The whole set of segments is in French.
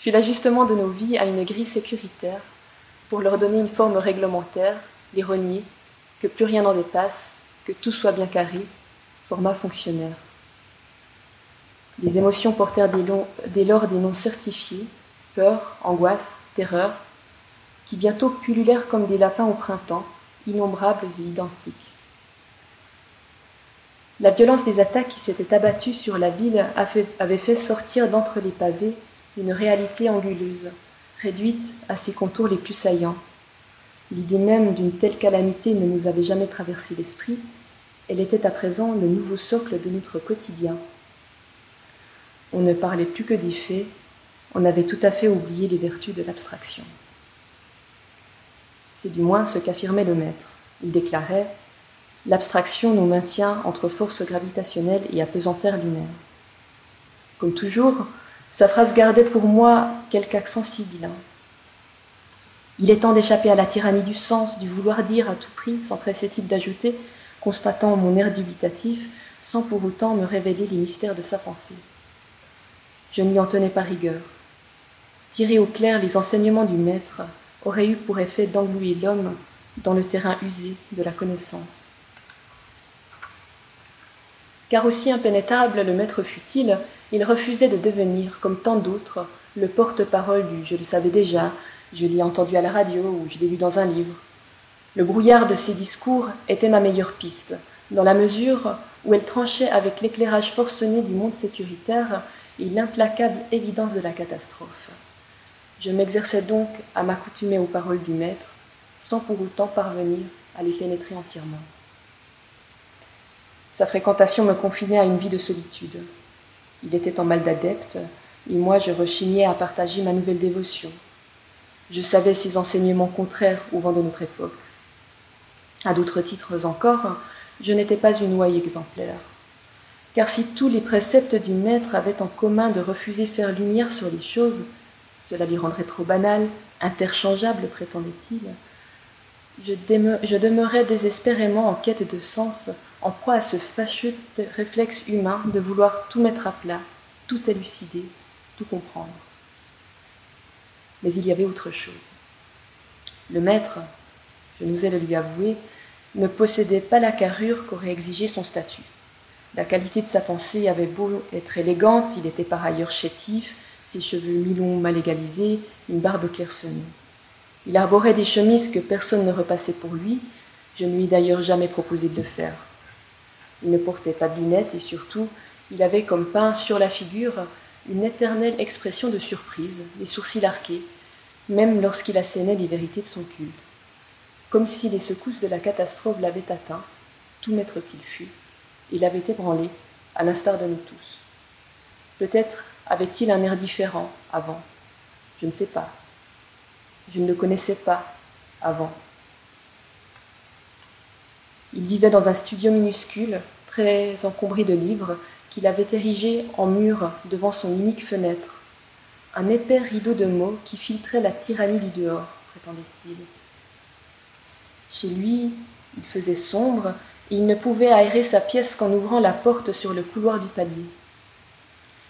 fut l'ajustement de nos vies à une grille sécuritaire pour leur donner une forme réglementaire, les renier, que plus rien n'en dépasse, que tout soit bien carré, format fonctionnaire. Les émotions portèrent dès lors des noms certifiés, peur, angoisse, terreur, qui bientôt pullulèrent comme des lapins au printemps, innombrables et identiques. La violence des attaques qui s'étaient abattues sur la ville avait fait sortir d'entre les pavés une réalité anguleuse, réduite à ses contours les plus saillants. L'idée même d'une telle calamité ne nous avait jamais traversé l'esprit, elle était à présent le nouveau socle de notre quotidien. On ne parlait plus que des faits, on avait tout à fait oublié les vertus de l'abstraction. C'est du moins ce qu'affirmait le maître. Il déclarait L'abstraction nous maintient entre forces gravitationnelles et apesanteur lunaire. Comme toujours, sa phrase gardait pour moi quelque accent sibyllin. Il est temps d'échapper à la tyrannie du sens, du vouloir dire à tout prix, s'empressait-il d'ajouter, constatant mon air dubitatif, sans pour autant me révéler les mystères de sa pensée. Je n'y en tenais pas rigueur. Tirer au clair les enseignements du maître aurait eu pour effet d'englouer l'homme dans le terrain usé de la connaissance. Car aussi impénétrable le maître fut-il, il refusait de devenir, comme tant d'autres, le porte-parole du je le savais déjà, je l'ai entendu à la radio ou je l'ai lu dans un livre. Le brouillard de ses discours était ma meilleure piste, dans la mesure où elle tranchait avec l'éclairage forcené du monde sécuritaire et l'implacable évidence de la catastrophe. Je m'exerçais donc à m'accoutumer aux paroles du maître, sans pour autant parvenir à les pénétrer entièrement. Sa fréquentation me confinait à une vie de solitude. Il était en mal d'adepte, et moi je rechignais à partager ma nouvelle dévotion. Je savais ses enseignements contraires au vent de notre époque. À d'autres titres encore, je n'étais pas une ouaille exemplaire. Car si tous les préceptes du maître avaient en commun de refuser faire lumière sur les choses, cela les rendrait trop banales, interchangeables, prétendait-il. Je, demeurais désespérément en quête de sens, en proie à ce fâcheux réflexe humain de vouloir tout mettre à plat, tout élucider, tout comprendre. Mais il y avait autre chose. Le maître, je nous ai de lui avouer, ne possédait pas la carrure qu'aurait exigé son statut. La qualité de sa pensée avait beau être élégante, il était par ailleurs chétif, ses cheveux mi-longs mal égalisés, une barbe clairsemée. Il arborait des chemises que personne ne repassait pour lui, je ne lui ai d'ailleurs jamais proposé de le faire. Il ne portait pas de lunettes et surtout, il avait comme peint sur la figure une éternelle expression de surprise, les sourcils arqués, même lorsqu'il assénait les vérités de son culte. Comme si les secousses de la catastrophe l'avaient atteint, tout maître qu'il fût, il avait ébranlé, à l'instar de nous tous. Peut-être avait-il un air différent avant, je ne sais pas. Je ne le connaissais pas avant. Il vivait dans un studio minuscule, très encombré de livres, qu'il avait érigé en mur devant son unique fenêtre. Un épais rideau de mots qui filtrait la tyrannie du dehors, prétendait-il. Chez lui, il faisait sombre et il ne pouvait aérer sa pièce qu'en ouvrant la porte sur le couloir du palier.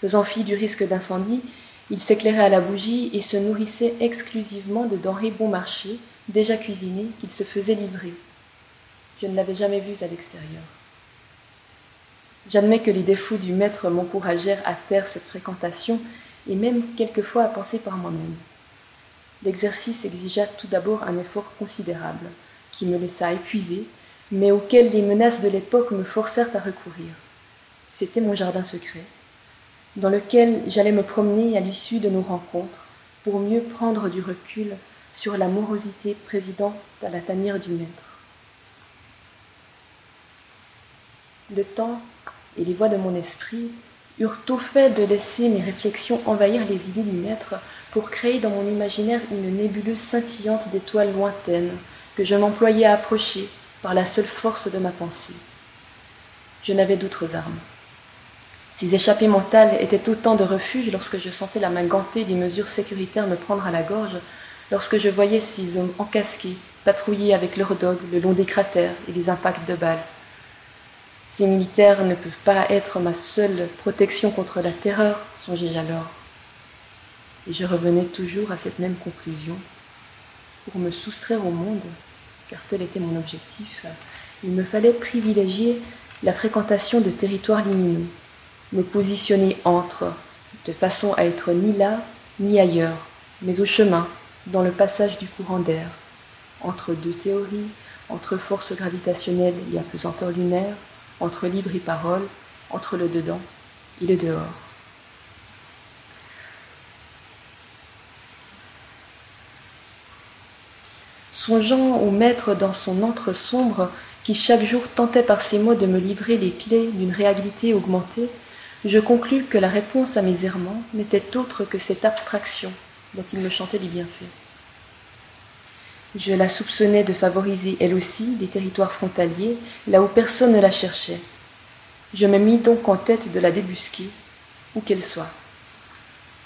Faisant fi du risque d'incendie, il s'éclairait à la bougie et se nourrissait exclusivement de denrées bon marché, déjà cuisinées, qu'il se faisait livrer. Je ne l'avais jamais vu à l'extérieur. J'admets que les défauts du maître m'encouragèrent à taire cette fréquentation et même quelquefois à penser par moi-même. L'exercice exigea tout d'abord un effort considérable, qui me laissa épuisé, mais auquel les menaces de l'époque me forcèrent à recourir. C'était mon jardin secret, dans lequel j'allais me promener à l'issue de nos rencontres pour mieux prendre du recul sur la morosité présidente à la tanière du maître. Le temps et les voix de mon esprit eurent au fait de laisser mes réflexions envahir les idées du maître pour créer dans mon imaginaire une nébuleuse scintillante d'étoiles lointaines que je m'employais à approcher par la seule force de ma pensée. Je n'avais d'autres armes. Ces échappées mentales étaient autant de refuges lorsque je sentais la main gantée des mesures sécuritaires me prendre à la gorge, lorsque je voyais ces hommes encasqués patrouiller avec leurs dogues le long des cratères et des impacts de balles. Ces militaires ne peuvent pas être ma seule protection contre la terreur, songeai-je alors. et je revenais toujours à cette même conclusion. Pour me soustraire au monde, car tel était mon objectif, il me fallait privilégier la fréquentation de territoires liminaux, me positionner entre, de façon à être ni là ni ailleurs, mais au chemin, dans le passage du courant d'air, entre deux théories, entre force gravitationnelle et apesanteur lunaire, entre libre et parole, entre le dedans et le dehors. Songeant au maître dans son antre sombre, qui chaque jour tentait par ses mots de me livrer les clés d'une réalité augmentée, je conclus que la réponse à mes errements n'était autre que cette abstraction dont il me chantait les bienfaits. Je la soupçonnais de favoriser elle aussi des territoires frontaliers, là où personne ne la cherchait. Je me mis donc en tête de la débusquer, où qu'elle soit.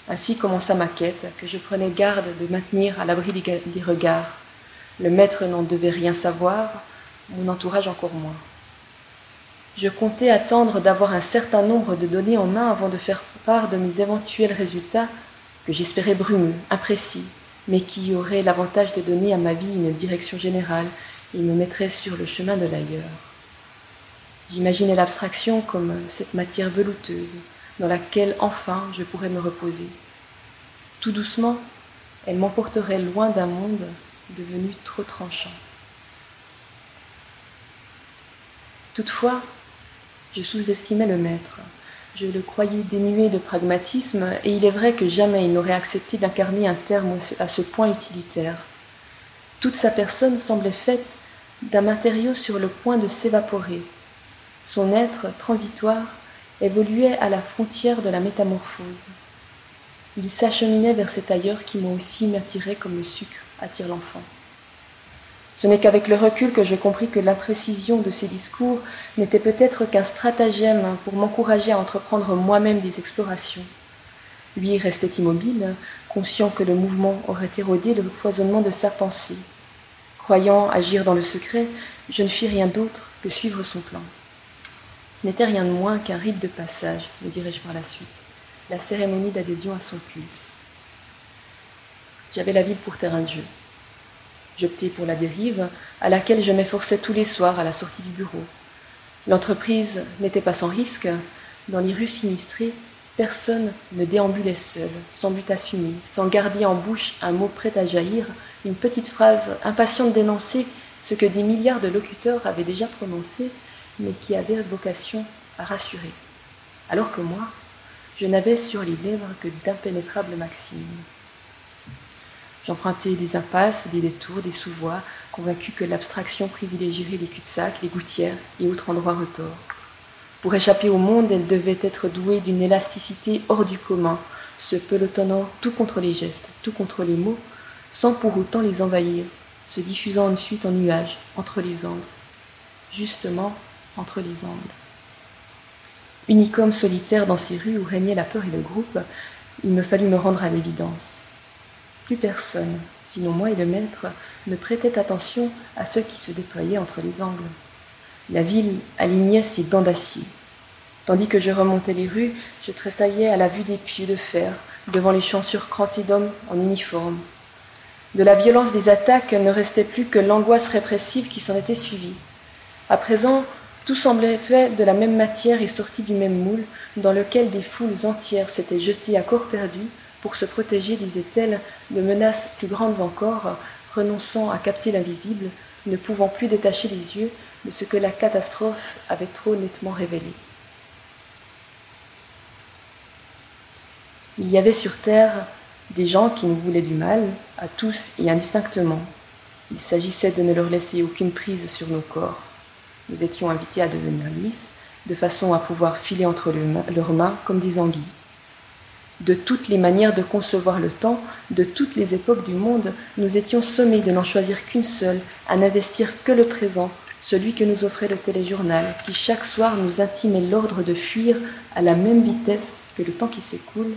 Ainsi commença ma quête, que je prenais garde de maintenir à l'abri des regards. Le maître n'en devait rien savoir, mon entourage encore moins. Je comptais attendre d'avoir un certain nombre de données en main avant de faire part de mes éventuels résultats, que j'espérais brumeux, imprécis, mais qui aurait l'avantage de donner à ma vie une direction générale et me mettrait sur le chemin de l'ailleurs. J'imaginais l'abstraction comme cette matière velouteuse dans laquelle enfin je pourrais me reposer. Tout doucement, elle m'emporterait loin d'un monde devenu trop tranchant. Toutefois, je sous-estimais le maître. Je le croyais dénué de pragmatisme, et il est vrai que jamais il n'aurait accepté d'incarner un terme à ce point utilitaire. Toute sa personne semblait faite d'un matériau sur le point de s'évaporer. Son être transitoire évoluait à la frontière de la métamorphose. Il s'acheminait vers cet ailleurs qui moi aussi m'attirait comme le sucre attire l'enfant. Ce n'est qu'avec le recul que je compris que l'imprécision de ses discours n'était peut-être qu'un stratagème pour m'encourager à entreprendre moi-même des explorations. Lui restait immobile, conscient que le mouvement aurait érodé le foisonnement de sa pensée. Croyant agir dans le secret, je ne fis rien d'autre que suivre son plan. Ce n'était rien de moins qu'un rite de passage, me dirai-je par la suite, la cérémonie d'adhésion à son culte. J'avais la ville pour terrain de jeu. J'optai pour la dérive, à laquelle je m'efforçais tous les soirs à la sortie du bureau. L'entreprise n'était pas sans risque. Dans les rues sinistrées, personne ne déambulait seul, sans but assumé, sans garder en bouche un mot prêt à jaillir, une petite phrase impatiente d'énoncer ce que des milliards de locuteurs avaient déjà prononcé, mais qui avait vocation à rassurer. Alors que moi, je n'avais sur les lèvres que d'impénétrables maximes. J'empruntais des impasses, des détours, des sous-voies, convaincu que l'abstraction privilégierait les cul-de-sac, les gouttières et autres endroits retors. Pour échapper au monde, elle devait être douée d'une élasticité hors du commun, se pelotonnant tout contre les gestes, tout contre les mots, sans pour autant les envahir, se diffusant ensuite en nuages, entre les angles. Justement, entre les angles. Homme solitaire dans ces rues où régnait la peur et le groupe, il me fallut me rendre à l'évidence. Plus personne, sinon moi et le maître, ne prêtait attention à ce qui se déployait entre les angles. La ville alignait ses dents d'acier. Tandis que je remontais les rues, je tressaillais à la vue des pieux de fer, devant les chaussures crantées d'hommes en uniforme. De la violence des attaques ne restait plus que l'angoisse répressive qui s'en était suivie. À présent, tout semblait fait de la même matière et sorti du même moule, dans lequel des foules entières s'étaient jetées à corps perdu pour se protéger, disait-elle, de menaces plus grandes encore, renonçant à capter l'invisible, ne pouvant plus détacher les yeux de ce que la catastrophe avait trop nettement révélé. Il y avait sur Terre des gens qui nous voulaient du mal, à tous et indistinctement. Il s'agissait de ne leur laisser aucune prise sur nos corps. Nous étions invités à devenir lisses, de façon à pouvoir filer entre leurs mains comme des anguilles de toutes les manières de concevoir le temps, de toutes les époques du monde, nous étions sommés de n'en choisir qu'une seule, à n'investir que le présent, celui que nous offrait le téléjournal, qui chaque soir nous intimait l'ordre de fuir à la même vitesse que le temps qui s'écoule,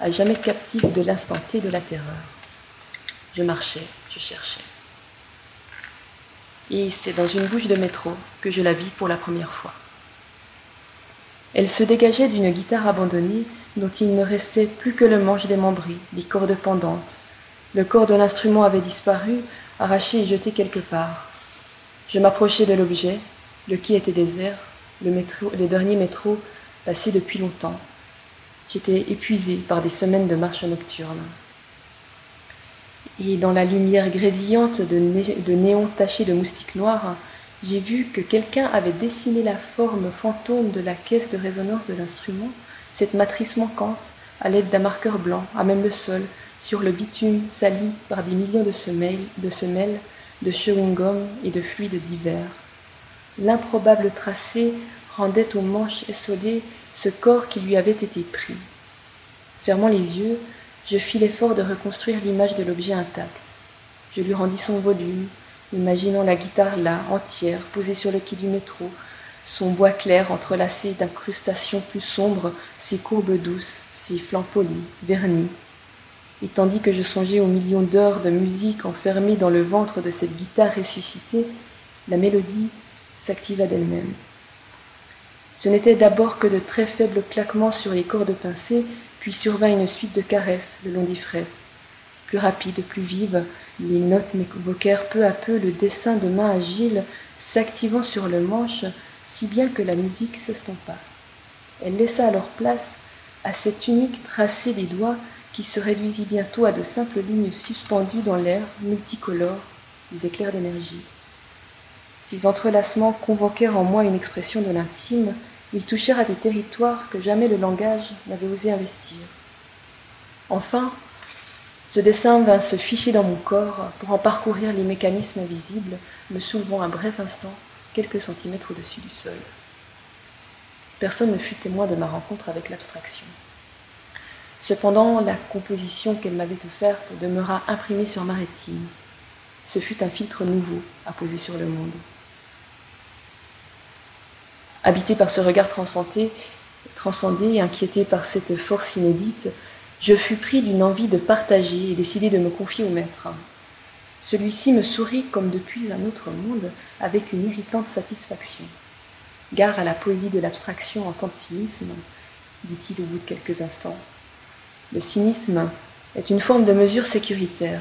à jamais captif de l'instant T de la terreur. Je marchais, je cherchais. Et c'est dans une bouche de métro que je la vis pour la première fois. Elle se dégageait d'une guitare abandonnée dont il ne restait plus que le manche démembré, les cordes pendantes. Le corps de l'instrument avait disparu, arraché et jeté quelque part. Je m'approchai de l'objet, le quai était désert, les derniers métros passaient depuis longtemps. J'étais épuisé par des semaines de marche nocturne. Et dans la lumière grésillante de, de néons tachés de moustiques noirs, j'ai vu que quelqu'un avait dessiné la forme fantôme de la caisse de résonance de l'instrument, cette matrice manquante, à l'aide d'un marqueur blanc, à même le sol, sur le bitume sali par des millions de semelles, de, semelles, chewing-gum et de fluides divers. L'improbable tracé rendait aux manches essolées ce corps qui lui avait été pris. Fermant les yeux, je fis l'effort de reconstruire l'image de l'objet intact. Je lui rendis son volume, imaginant la guitare là, entière, posée sur le quai du métro, son bois clair entrelacé d'incrustations plus sombres, ses courbes douces, ses flancs polis, vernis. Et tandis que je songeais aux millions d'heures de musique enfermées dans le ventre de cette guitare ressuscitée, la mélodie s'activa d'elle-même. Ce n'était d'abord que de très faibles claquements sur les cordes pincées, puis survint une suite de caresses le long des frais. Plus rapides, plus vives, les notes m'évoquèrent peu à peu le dessin de mains agiles s'activant sur le manche, si bien que la musique s'estompa. Elle laissa alors place à cet unique tracé des doigts qui se réduisit bientôt à de simples lignes suspendues dans l'air multicolores, des éclairs d'énergie. Ces entrelacements convoquèrent en moi une expression de l'intime, ils touchèrent à des territoires que jamais le langage n'avait osé investir. Enfin, ce dessin vint se ficher dans mon corps pour en parcourir les mécanismes invisibles, me soulevant un bref instant quelques centimètres au-dessus du sol. Personne ne fut témoin de ma rencontre avec l'abstraction. Cependant, la composition qu'elle m'avait offerte demeura imprimée sur ma rétine. Ce fut un filtre nouveau à poser sur le monde. Habité par ce regard transcendé, transcendé et inquiété par cette force inédite, je fus pris d'une envie de partager et décidai de me confier au maître. Celui-ci me sourit comme depuis un autre monde, avec une irritante satisfaction. Gare à la poésie de l'abstraction en temps de cynisme, dit-il au bout de quelques instants. Le cynisme est une forme de mesure sécuritaire.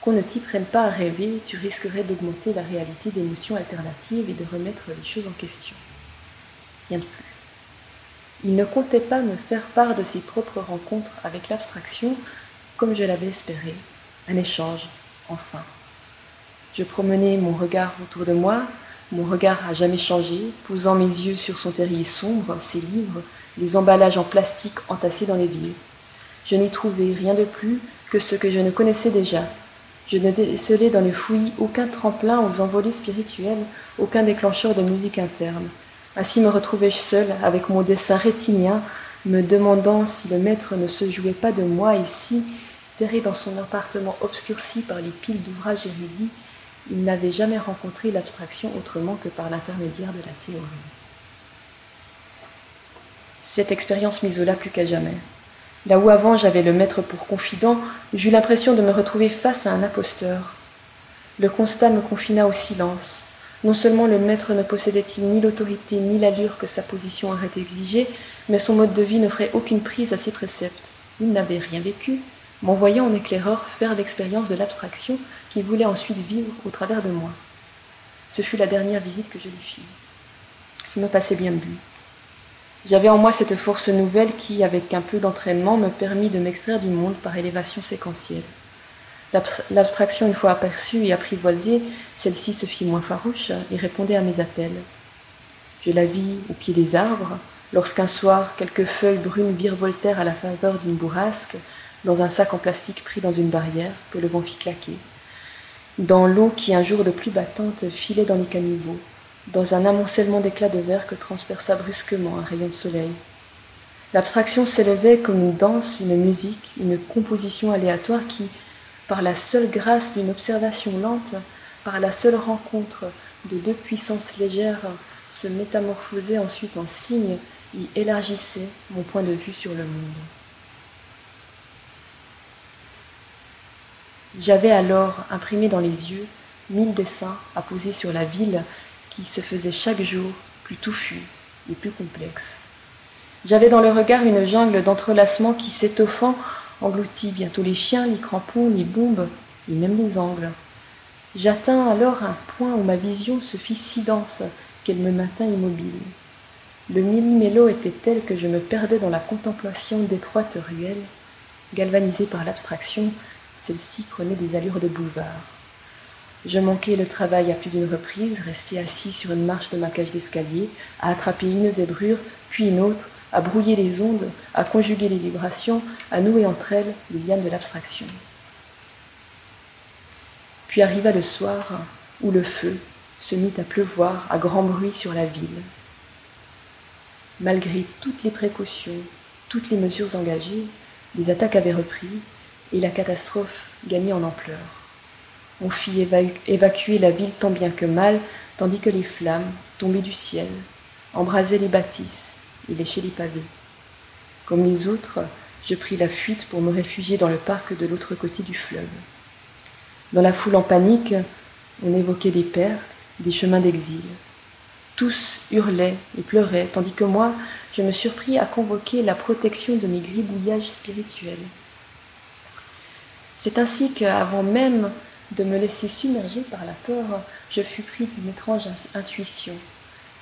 Qu'on ne t'y prenne pas à rêver, tu risquerais d'augmenter la réalité d'émotions alternatives et de remettre les choses en question. Rien de plus. Il ne comptait pas me faire part de ses propres rencontres avec l'abstraction comme je l'avais espéré, un échange, enfin. Je promenais mon regard autour de moi, mon regard a jamais changé, posant mes yeux sur son terrier sombre, ses livres, les emballages en plastique entassés dans les l'évier. Je n'y trouvais rien de plus que ce que je ne connaissais déjà. Je ne décelais dans le fouillis aucun tremplin aux envolées spirituelles, aucun déclencheur de musique interne. Ainsi me retrouvai-je seul avec mon dessin rétinien, me demandant si le maître ne se jouait pas de moi et si, terré dans son appartement obscurci par les piles d'ouvrages érudits, il n'avait jamais rencontré l'abstraction autrement que par l'intermédiaire de la théorie. Cette expérience m'isola plus qu'à jamais. Là où avant j'avais le maître pour confident, j'eus l'impression de me retrouver face à un imposteur. Le constat me confina au silence, non seulement le maître ne possédait-il ni l'autorité ni l'allure que sa position aurait exigée, mais son mode de vie n'offrait aucune prise à ses préceptes. Il n'avait rien vécu, m'envoyant en éclaireur faire l'expérience de l'abstraction qu'il voulait ensuite vivre au travers de moi. Ce fut la dernière visite que je lui fis. Je me passais bien de lui. J'avais en moi cette force nouvelle qui, avec un peu d'entraînement, me permit de m'extraire du monde par élévation séquentielle. L'abstraction, une fois aperçue et apprivoisée, celle-ci se fit moins farouche et répondait à mes appels. Je la vis au pied des arbres, lorsqu'un soir, quelques feuilles brunes virevoltèrent à la faveur d'une bourrasque, dans un sac en plastique pris dans une barrière que le vent fit claquer, dans l'eau qui, un jour de pluie battante, filait dans les caniveaux, dans un amoncellement d'éclats de verre que transperça brusquement un rayon de soleil. L'abstraction s'élevait comme une danse, une musique, une composition aléatoire qui, par la seule grâce d'une observation lente, par la seule rencontre de deux puissances légères, se métamorphosait ensuite en signe et élargissait mon point de vue sur le monde. J'avais alors imprimé dans les yeux mille dessins à poser sur la ville qui se faisait chaque jour plus touffue et plus complexe. J'avais dans le regard une jungle d'entrelacements qui, s'étoffant, engloutit bientôt les chiens, les crampons, les bombes et même les angles. J'atteins alors un point où ma vision se fit si dense qu'elle me maintint immobile. Le millimélo était tel que je me perdais dans la contemplation d'étroites ruelles. Galvanisée par l'abstraction, celle-ci prenait des allures de boulevard. Je manquais le travail à plus d'une reprise, resté assis sur une marche de ma cage d'escalier, à attraper une zébrure, puis une autre, à brouiller les ondes, à conjuguer les vibrations, à nouer entre elles les lianes de l'abstraction. Puis arriva le soir où le feu se mit à pleuvoir à grand bruit sur la ville. Malgré toutes les précautions, toutes les mesures engagées, les attaques avaient repris et la catastrophe gagnait en ampleur. On fit évacuer la ville tant bien que mal, tandis que les flammes, tombées du ciel, embrasaient les bâtisses et léchaient les pavés. Comme les autres, je pris la fuite pour me réfugier dans le parc de l'autre côté du fleuve. Dans la foule en panique, on évoquait des pertes, des chemins d'exil. Tous hurlaient et pleuraient, tandis que moi, je me surpris à convoquer la protection de mes gribouillages spirituels. C'est ainsi qu'avant même de me laisser submerger par la peur, je fus pris d'une étrange intuition.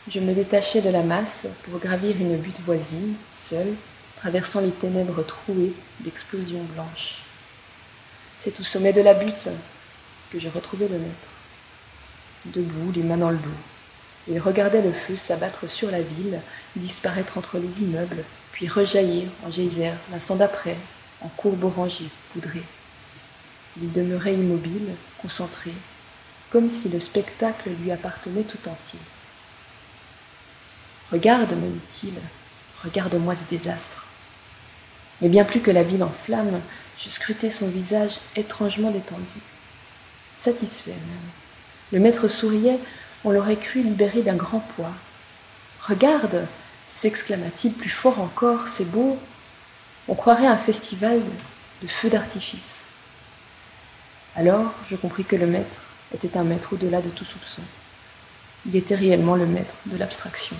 Je me détachai de la masse pour gravir une butte voisine, seule, traversant les ténèbres trouées d'explosions blanches. C'est au sommet de la butte que je retrouvai le maître. Debout, les mains dans le dos, il regardait le feu s'abattre sur la ville, disparaître entre les immeubles, puis rejaillir en geyser l'instant d'après, en courbe orangée, poudrée. Il demeurait immobile, concentré, comme si le spectacle lui appartenait tout entier. Regarde, me dit-il, regarde-moi ce désastre. Mais bien plus que la ville en flammes, je scrutais son visage étrangement détendu, satisfait même. Le maître souriait, on l'aurait cru libéré d'un grand poids. Regarde, s'exclama-t-il plus fort encore, c'est beau. On croirait un festival de feux d'artifice. Alors je compris que le maître était un maître au-delà de tout soupçon. Il était réellement le maître de l'abstraction.